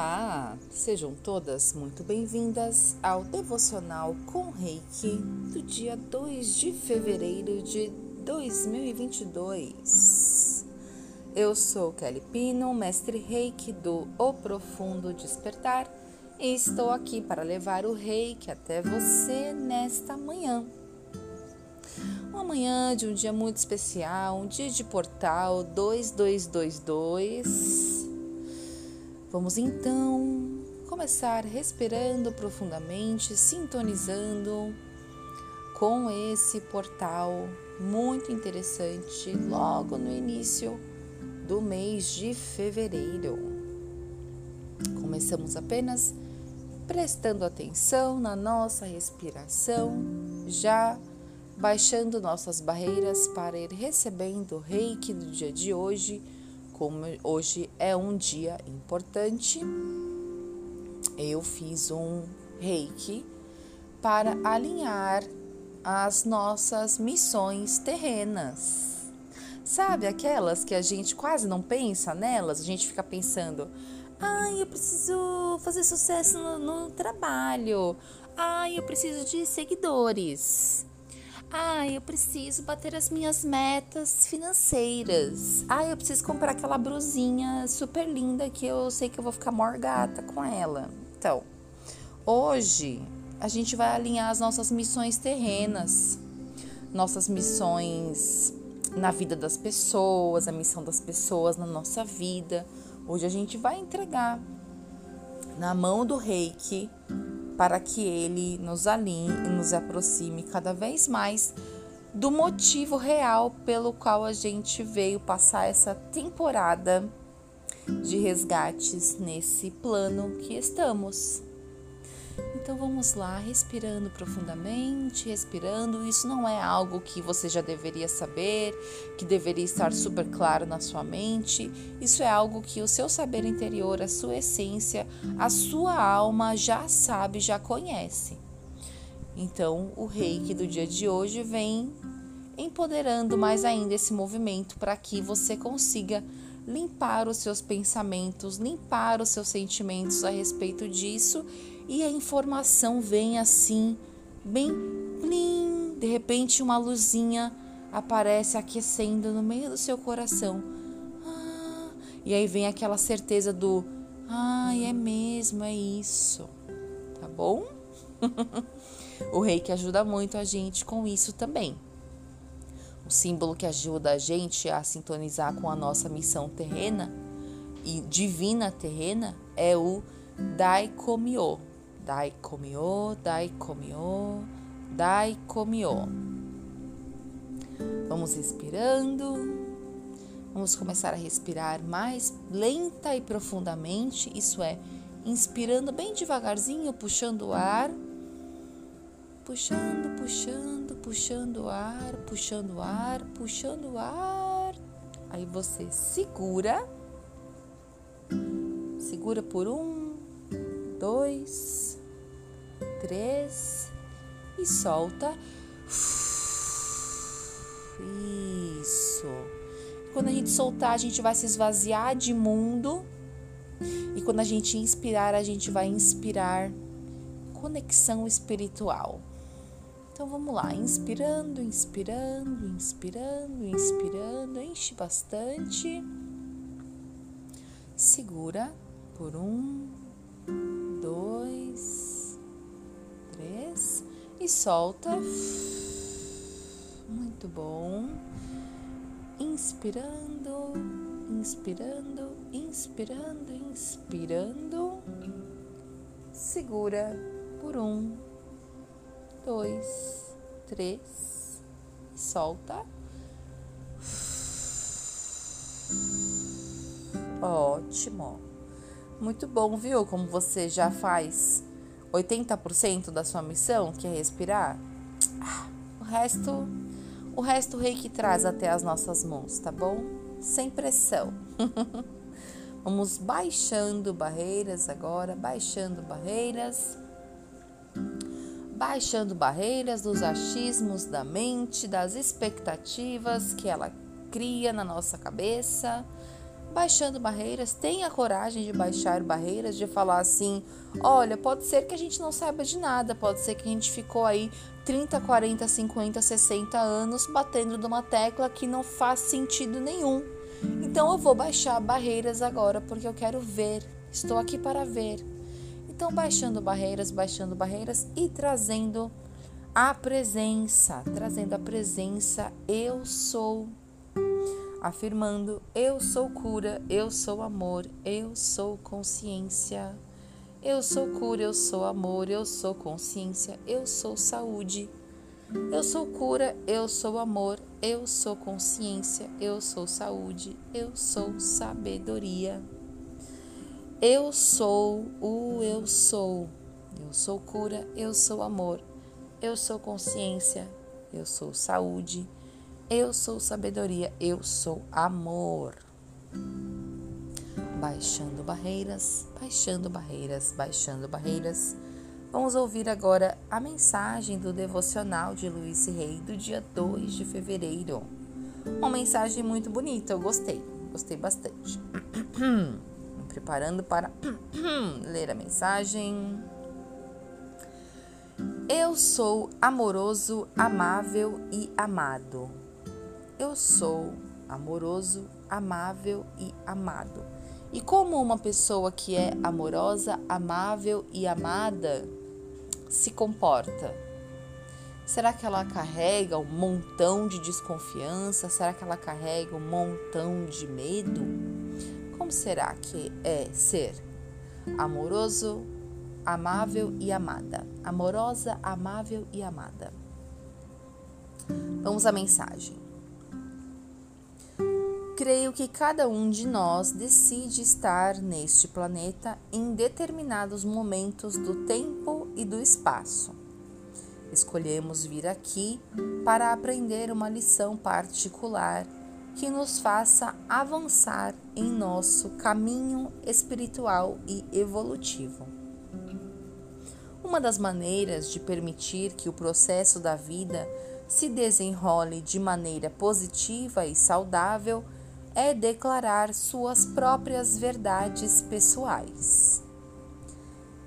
Olá, sejam todas muito bem-vindas ao devocional com Reiki do dia 2 de fevereiro de 2022. Eu sou Kelly Pino, mestre Reiki do O Profundo Despertar, e estou aqui para levar o Reiki até você nesta manhã. Uma manhã de um dia muito especial, um dia de portal 2222 Vamos então começar respirando profundamente, sintonizando com esse portal muito interessante logo no início do mês de fevereiro. Começamos apenas prestando atenção na nossa respiração, já baixando nossas barreiras para ir recebendo o reiki do dia de hoje como hoje é um dia importante, eu fiz um reiki para alinhar as nossas missões terrenas. Sabe aquelas que a gente quase não pensa nelas? A gente fica pensando, ai, eu preciso fazer sucesso no, no trabalho. Ai, eu preciso de seguidores. Ah, eu preciso bater as minhas metas financeiras. Ah, eu preciso comprar aquela brusinha super linda que eu sei que eu vou ficar morgata com ela. Então, hoje a gente vai alinhar as nossas missões terrenas, nossas missões na vida das pessoas, a missão das pessoas na nossa vida. Hoje a gente vai entregar na mão do Reiki para que ele nos alinhe e nos aproxime cada vez mais do motivo real pelo qual a gente veio passar essa temporada de resgates nesse plano que estamos. Então vamos lá, respirando profundamente, respirando. Isso não é algo que você já deveria saber, que deveria estar super claro na sua mente. Isso é algo que o seu saber interior, a sua essência, a sua alma já sabe, já conhece. Então, o reiki do dia de hoje vem empoderando mais ainda esse movimento para que você consiga limpar os seus pensamentos, limpar os seus sentimentos a respeito disso e a informação vem assim, bem plim, de repente uma luzinha aparece aquecendo no meio do seu coração. Ah, e aí vem aquela certeza do ah, é mesmo, é isso. Tá bom? o rei que ajuda muito a gente com isso também. O símbolo que ajuda a gente a sintonizar com a nossa missão terrena e divina terrena é o Daikomyo. Daikomyo, Daikomyo, Daikomyo. Vamos respirando. Vamos começar a respirar mais lenta e profundamente, isso é, inspirando bem devagarzinho, puxando o ar. Puxando, puxando, puxando o ar, puxando o ar, puxando o ar. Aí você segura. Segura por um, dois, três e solta. Isso. Quando a gente soltar, a gente vai se esvaziar de mundo. E quando a gente inspirar, a gente vai inspirar conexão espiritual. Então vamos lá, inspirando, inspirando, inspirando, inspirando, enche bastante. Segura por um, e solta. Muito bom. Inspirando, inspirando, inspirando, inspirando. Segura por um, dois, três, solta. Ótimo. Muito bom, viu? Como você já faz 80% da sua missão, que é respirar, o resto, o resto o reiki traz até as nossas mãos, tá bom? Sem pressão. Vamos baixando barreiras agora, baixando barreiras. Baixando barreiras dos achismos da mente, das expectativas que ela cria na nossa cabeça. Baixando barreiras, tenha coragem de baixar barreiras, de falar assim: olha, pode ser que a gente não saiba de nada, pode ser que a gente ficou aí 30, 40, 50, 60 anos batendo numa tecla que não faz sentido nenhum. Então eu vou baixar barreiras agora porque eu quero ver, estou aqui para ver. Então, baixando barreiras, baixando barreiras e trazendo a presença, trazendo a presença, eu sou afirmando: Eu sou cura, eu sou amor, eu sou consciência. Eu sou cura, eu sou amor, eu sou consciência, eu sou saúde. Eu sou cura, eu sou amor, eu sou consciência, eu sou saúde, eu sou sabedoria. Eu sou o eu sou. Eu sou cura, eu sou amor, eu sou consciência, eu sou saúde, eu sou sabedoria, eu sou amor. Baixando barreiras, baixando barreiras, baixando barreiras. Vamos ouvir agora a mensagem do devocional de Luiz Rei do dia 2 de fevereiro. Uma mensagem muito bonita, eu gostei, gostei bastante. Me preparando para ler a mensagem. Eu sou amoroso, amável e amado. Eu sou amoroso, amável e amado. E como uma pessoa que é amorosa, amável e amada se comporta? Será que ela carrega um montão de desconfiança? Será que ela carrega um montão de medo? Como será que é ser amoroso, amável e amada? Amorosa, amável e amada. Vamos à mensagem creio que cada um de nós decide estar neste planeta em determinados momentos do tempo e do espaço. Escolhemos vir aqui para aprender uma lição particular que nos faça avançar em nosso caminho espiritual e evolutivo. Uma das maneiras de permitir que o processo da vida se desenrole de maneira positiva e saudável é declarar suas próprias verdades pessoais.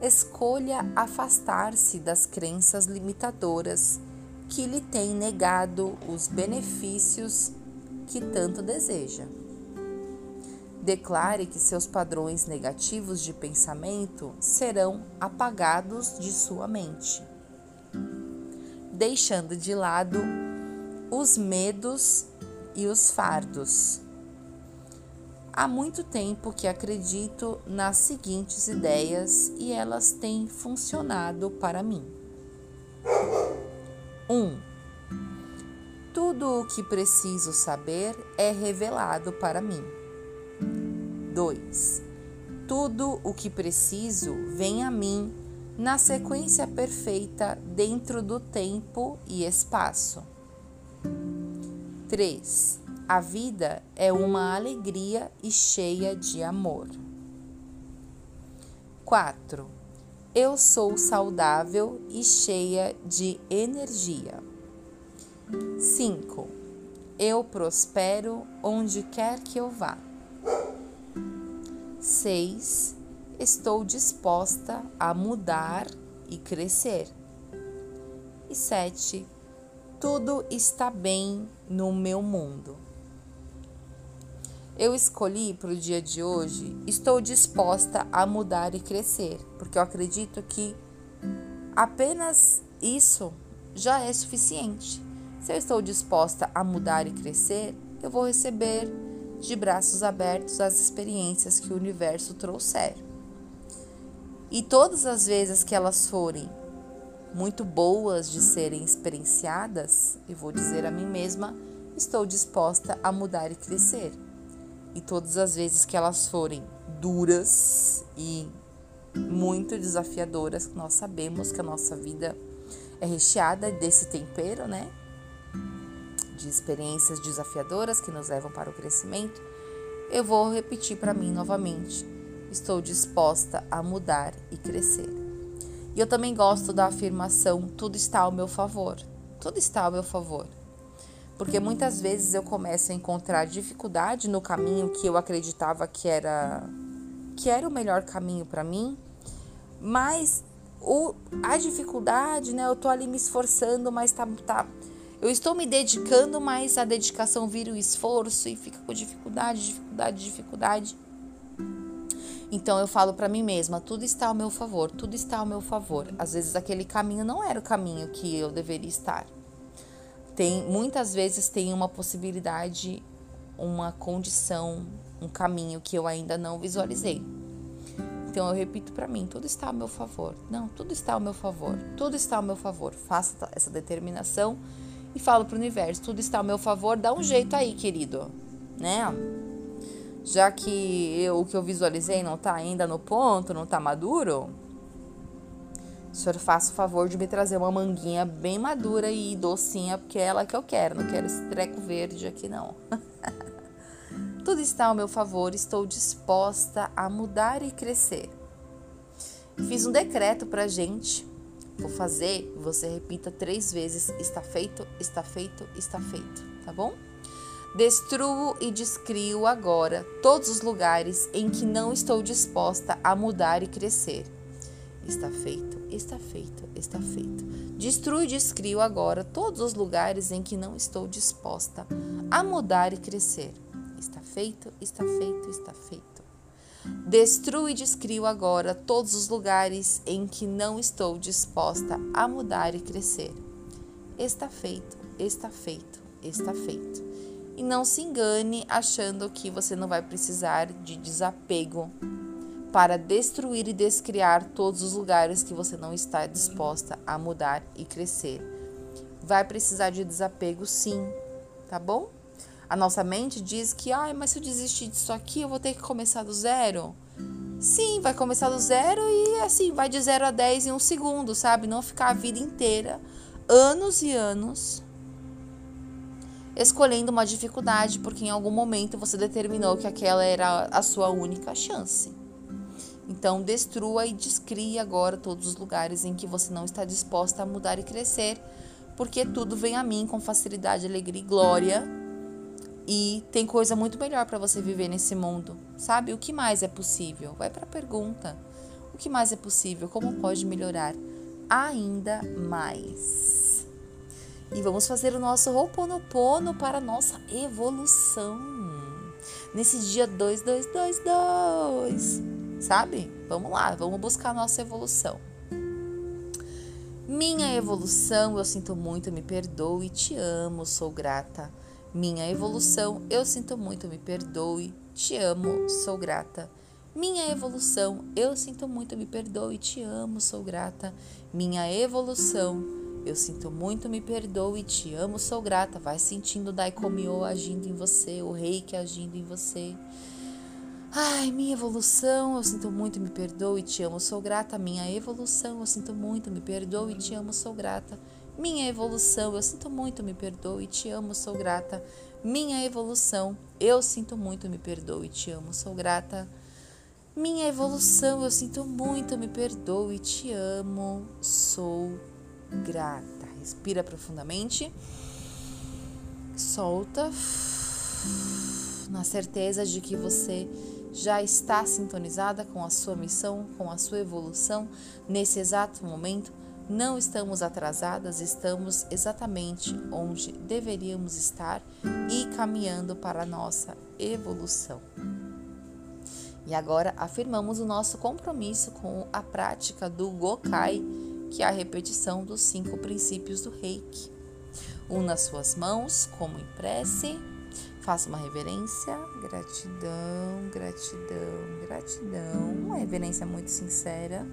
Escolha afastar-se das crenças limitadoras que lhe têm negado os benefícios que tanto deseja. Declare que seus padrões negativos de pensamento serão apagados de sua mente, deixando de lado os medos e os fardos Há muito tempo que acredito nas seguintes ideias e elas têm funcionado para mim. 1. Um, tudo o que preciso saber é revelado para mim. 2. Tudo o que preciso vem a mim na sequência perfeita dentro do tempo e espaço. 3. A vida é uma alegria e cheia de amor. 4. Eu sou saudável e cheia de energia. 5. Eu prospero onde quer que eu vá. 6. Estou disposta a mudar e crescer. E 7. Tudo está bem no meu mundo eu escolhi para o dia de hoje, estou disposta a mudar e crescer, porque eu acredito que apenas isso já é suficiente. Se eu estou disposta a mudar e crescer, eu vou receber de braços abertos as experiências que o universo trouxer. E todas as vezes que elas forem muito boas de serem experienciadas, eu vou dizer a mim mesma: estou disposta a mudar e crescer e todas as vezes que elas forem duras e muito desafiadoras, nós sabemos que a nossa vida é recheada desse tempero, né? De experiências desafiadoras que nos levam para o crescimento. Eu vou repetir para mim novamente: estou disposta a mudar e crescer. E eu também gosto da afirmação: tudo está ao meu favor. Tudo está ao meu favor. Porque muitas vezes eu começo a encontrar dificuldade no caminho que eu acreditava que era que era o melhor caminho para mim, mas o, a dificuldade, né? Eu tô ali me esforçando, mas tá, tá eu estou me dedicando, mas a dedicação vira o esforço e fica com dificuldade, dificuldade, dificuldade. Então eu falo para mim mesma, tudo está ao meu favor, tudo está ao meu favor. Às vezes aquele caminho não era o caminho que eu deveria estar. Tem muitas vezes tem uma possibilidade, uma condição, um caminho que eu ainda não visualizei. Então eu repito para mim, tudo está ao meu favor. Não, tudo está ao meu favor. Tudo está ao meu favor. Faça essa determinação e falo para o universo, tudo está ao meu favor, dá um jeito aí, querido, né? já que eu, o que eu visualizei não está ainda no ponto, não está maduro, o senhor faça o favor de me trazer uma manguinha bem madura e docinha, porque é ela que eu quero, não quero esse treco verde aqui não. Tudo está ao meu favor, estou disposta a mudar e crescer. Fiz um decreto pra gente. Vou fazer, você repita três vezes: está feito, está feito, está feito, tá bom? Destruo e descrio agora todos os lugares em que não estou disposta a mudar e crescer. Está feito, está feito, está feito. Destruo e descrio agora todos os lugares em que não estou disposta a mudar e crescer. Está feito, está feito, está feito. Destruo e descrio agora todos os lugares em que não estou disposta a mudar e crescer. Está feito, está feito, está feito. E não se engane achando que você não vai precisar de desapego para destruir e descriar todos os lugares que você não está disposta a mudar e crescer. Vai precisar de desapego sim, tá bom? A nossa mente diz que, ai, mas se eu desistir disso aqui, eu vou ter que começar do zero. Sim, vai começar do zero e assim, vai de zero a dez em um segundo, sabe? Não ficar a vida inteira, anos e anos, escolhendo uma dificuldade porque em algum momento você determinou que aquela era a sua única chance. Então, destrua e descrie agora todos os lugares em que você não está disposta a mudar e crescer, porque tudo vem a mim com facilidade, alegria e glória. E tem coisa muito melhor para você viver nesse mundo. Sabe? O que mais é possível? Vai para a pergunta. O que mais é possível? Como pode melhorar ainda mais? E vamos fazer o nosso Ho'oponopono para a nossa evolução. Nesse dia 2222, sabe? Vamos lá, vamos buscar a nossa evolução. Minha evolução, eu sinto muito, me perdoe, te amo, sou grata. Minha evolução, eu sinto muito, me perdoe, te amo, sou grata. Minha evolução, eu sinto muito, me perdoe, te amo, sou grata. Minha evolução, eu sinto muito, me perdoe, te amo, sou grata. Vai sentindo o Daikomyo agindo em você, o Reiki agindo em você. Ai, minha evolução, eu sinto muito, me perdoe, te amo, sou grata. Minha evolução, eu sinto muito, me perdoe, te amo, sou grata. Minha evolução, eu sinto muito, me perdoe, te amo, sou grata. Minha evolução, eu sinto muito, me perdoe, te amo, sou grata. Minha evolução, eu sinto muito, me perdoe, te amo, sou grata. Respira profundamente. Solta. Na certeza de que você já está sintonizada com a sua missão, com a sua evolução nesse exato momento. Não estamos atrasadas, estamos exatamente onde deveríamos estar e caminhando para a nossa evolução. E agora afirmamos o nosso compromisso com a prática do Gokai que é a repetição dos cinco princípios do reiki. Una suas mãos como em prece, faça uma reverência, gratidão, gratidão, gratidão, uma reverência muito sincera.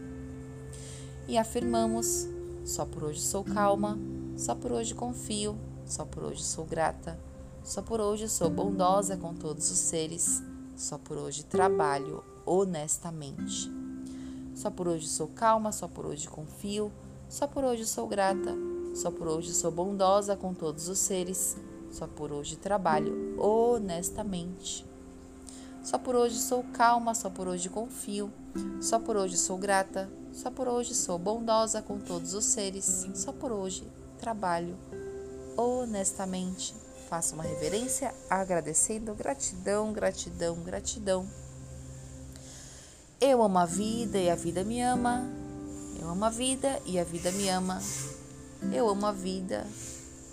E afirmamos: só por hoje sou calma, só por hoje confio, só por hoje sou grata, só por hoje sou bondosa com todos os seres, só por hoje trabalho honestamente. Só por hoje sou calma, só por hoje confio, só por hoje sou grata, só por hoje sou bondosa com todos os seres, só por hoje trabalho honestamente. Só por hoje sou calma, só por hoje confio, só por hoje sou grata, só por hoje sou bondosa com todos os seres, só por hoje trabalho honestamente. faça uma reverência agradecendo, gratidão, gratidão, gratidão. Eu amo a vida e a vida me ama. Eu amo a vida e a vida me ama. Eu amo a vida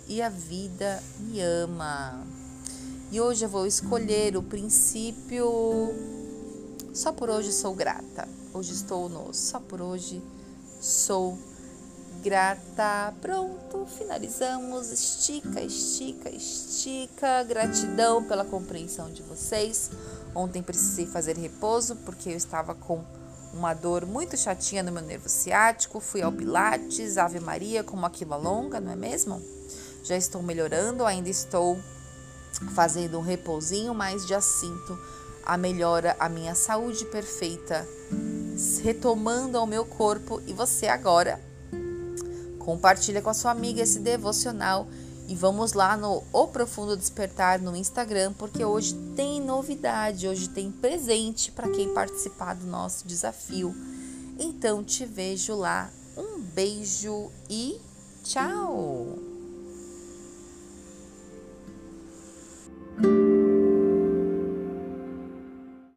e a vida me ama. E hoje eu vou escolher o princípio só por hoje sou grata. Hoje estou no só por hoje sou grata. Pronto, finalizamos. Estica, estica, estica. Gratidão pela compreensão de vocês. Ontem precisei fazer repouso porque eu estava com uma dor muito chatinha no meu nervo ciático. Fui ao Pilates, Ave Maria, com uma quila longa, não é mesmo? Já estou melhorando, ainda estou fazendo um repousinho, mas já sinto a melhora, a minha saúde perfeita, retomando ao meu corpo e você agora compartilha com a sua amiga esse devocional e vamos lá no O Profundo Despertar no Instagram, porque hoje tem novidade, hoje tem presente para quem participar do nosso desafio. Então te vejo lá. Um beijo e tchau!